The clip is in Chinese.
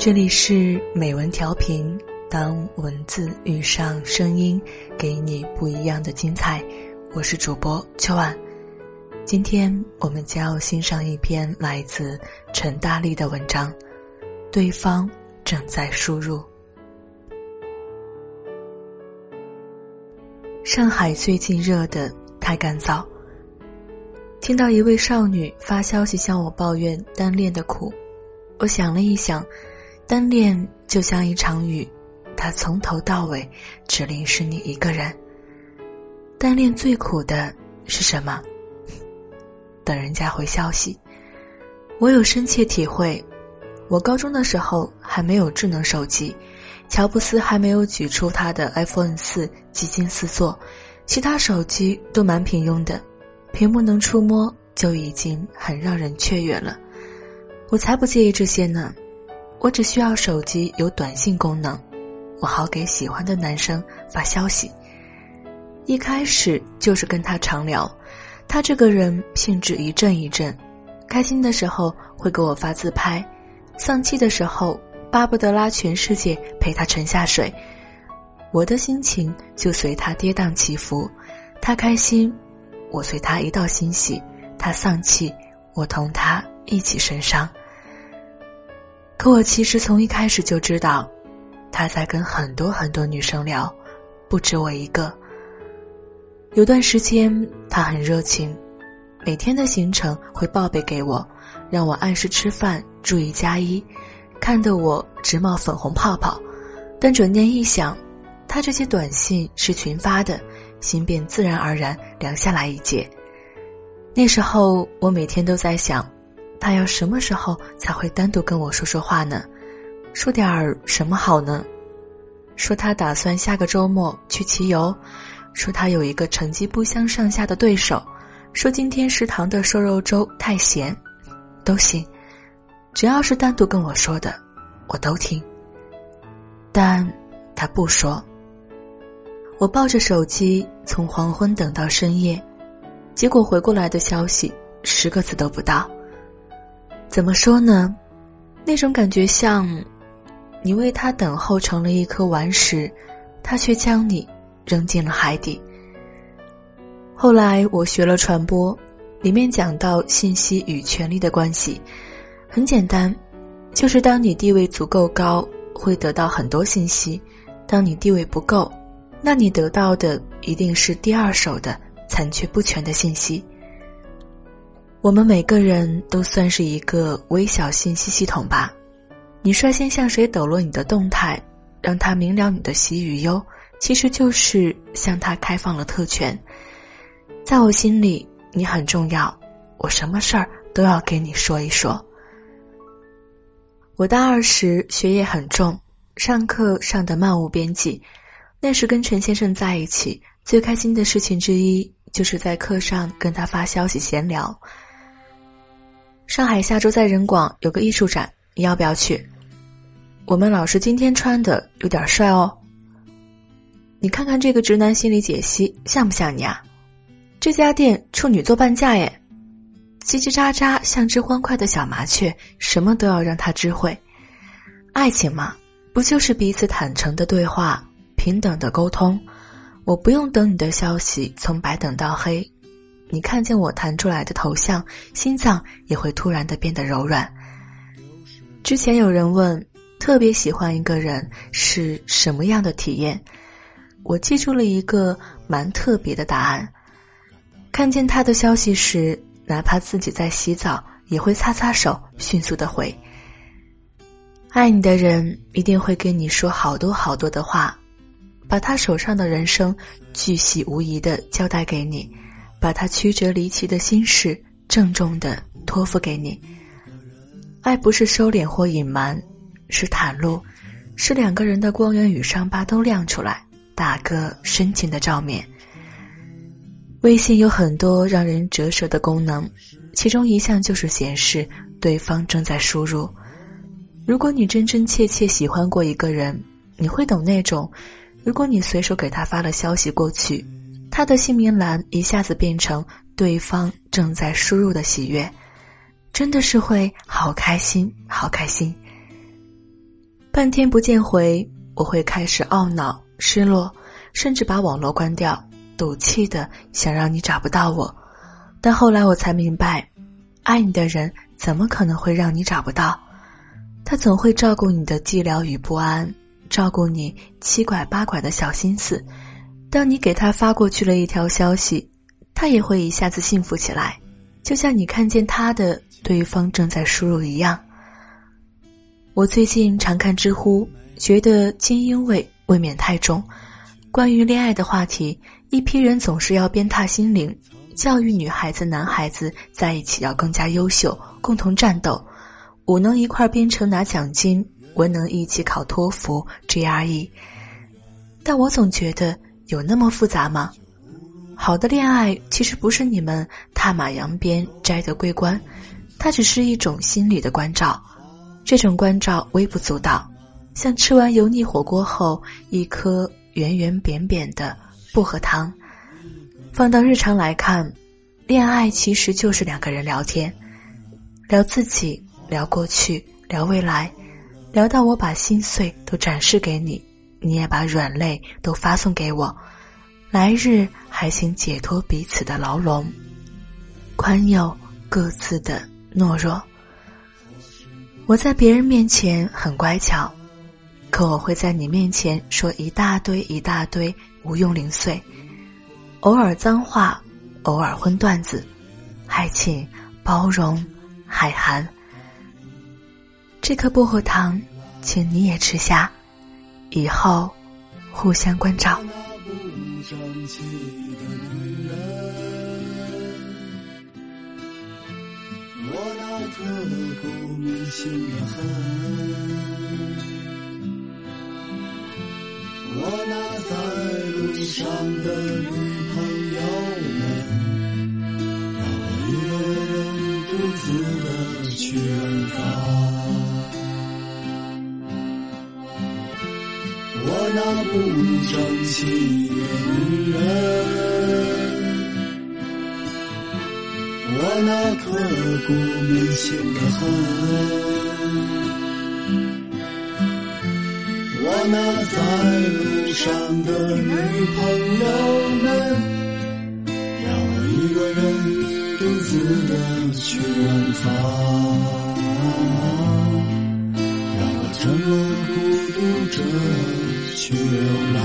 这里是美文调频，当文字遇上声音，给你不一样的精彩。我是主播秋晚，今天我们将要欣赏一篇来自陈大力的文章，对方正在输入。上海最近热得太干燥。听到一位少女发消息向我抱怨单恋的苦，我想了一想，单恋就像一场雨，它从头到尾只淋湿你一个人。单恋最苦的是什么？等人家回消息。我有深切体会。我高中的时候还没有智能手机，乔布斯还没有举出他的 iPhone 四技惊四座，其他手机都蛮平庸的。屏幕能触摸就已经很让人雀跃了，我才不介意这些呢。我只需要手机有短信功能，我好给喜欢的男生发消息。一开始就是跟他常聊，他这个人兴致一阵一阵，开心的时候会给我发自拍，丧气的时候巴不得拉全世界陪他沉下水。我的心情就随他跌宕起伏，他开心。我随他一道欣喜，他丧气，我同他一起神伤。可我其实从一开始就知道，他在跟很多很多女生聊，不止我一个。有段时间他很热情，每天的行程会报备给我，让我按时吃饭，注意加衣，看得我直冒粉红泡泡。但转念一想，他这些短信是群发的。心便自然而然凉下来一截。那时候我每天都在想，他要什么时候才会单独跟我说说话呢？说点儿什么好呢？说他打算下个周末去骑游，说他有一个成绩不相上下的对手，说今天食堂的瘦肉粥太咸，都行，只要是单独跟我说的，我都听。但他不说。我抱着手机从黄昏等到深夜，结果回过来的消息十个字都不到。怎么说呢？那种感觉像，你为他等候成了一颗顽石，他却将你扔进了海底。后来我学了传播，里面讲到信息与权力的关系，很简单，就是当你地位足够高，会得到很多信息；当你地位不够。那你得到的一定是第二手的残缺不全的信息。我们每个人都算是一个微小信息系统吧。你率先向谁抖落你的动态，让他明了你的喜与忧，其实就是向他开放了特权。在我心里，你很重要，我什么事儿都要给你说一说。我大二时学业很重，上课上得漫无边际。那时跟陈先生在一起，最开心的事情之一就是在课上跟他发消息闲聊。上海下周在人广有个艺术展，你要不要去？我们老师今天穿的有点帅哦。你看看这个直男心理解析像不像你啊？这家店处女座半价耶，叽叽喳喳像只欢快的小麻雀，什么都要让他知会。爱情嘛，不就是彼此坦诚的对话？平等的沟通，我不用等你的消息从白等到黑，你看见我弹出来的头像，心脏也会突然的变得柔软。之前有人问，特别喜欢一个人是什么样的体验？我记住了一个蛮特别的答案：看见他的消息时，哪怕自己在洗澡，也会擦擦手，迅速的回。爱你的人一定会跟你说好多好多的话。把他手上的人生巨细无遗的交代给你，把他曲折离奇的心事郑重的托付给你。爱不是收敛或隐瞒，是袒露，是两个人的光源与伤疤都亮出来，打个深情的照面。微信有很多让人折舌的功能，其中一项就是显示对方正在输入。如果你真真切切喜欢过一个人，你会懂那种。如果你随手给他发了消息过去，他的姓名栏一下子变成对方正在输入的喜悦，真的是会好开心，好开心。半天不见回，我会开始懊恼、失落，甚至把网络关掉，赌气的想让你找不到我。但后来我才明白，爱你的人怎么可能会让你找不到？他总会照顾你的寂寥与不安，照顾你七拐八拐的小心思。当你给他发过去了一条消息，他也会一下子幸福起来，就像你看见他的对方正在输入一样。我最近常看知乎，觉得精英味未免太重。关于恋爱的话题，一批人总是要鞭挞心灵，教育女孩子、男孩子在一起要更加优秀，共同战斗，武能一块编程拿奖金，文能一起考托福、GRE。但我总觉得。有那么复杂吗？好的恋爱其实不是你们踏马扬鞭摘得桂冠，它只是一种心理的关照。这种关照微不足道，像吃完油腻火锅后一颗圆圆扁扁的薄荷糖。放到日常来看，恋爱其实就是两个人聊天，聊自己，聊过去，聊未来，聊到我把心碎都展示给你。你也把软肋都发送给我，来日还请解脱彼此的牢笼，宽宥各自的懦弱。我在别人面前很乖巧，可我会在你面前说一大堆一大堆无用零碎，偶尔脏话，偶尔荤段子，还请包容海涵。这颗薄荷糖，请你也吃下。以后，互相关照。我那刻骨铭心的恨，我那在路上的女朋友们，让我一个人独自的去远方。那不争气的女人，我那刻骨铭心的恨，我那在路上的女朋友们，让我一个人独自的去远方，you know.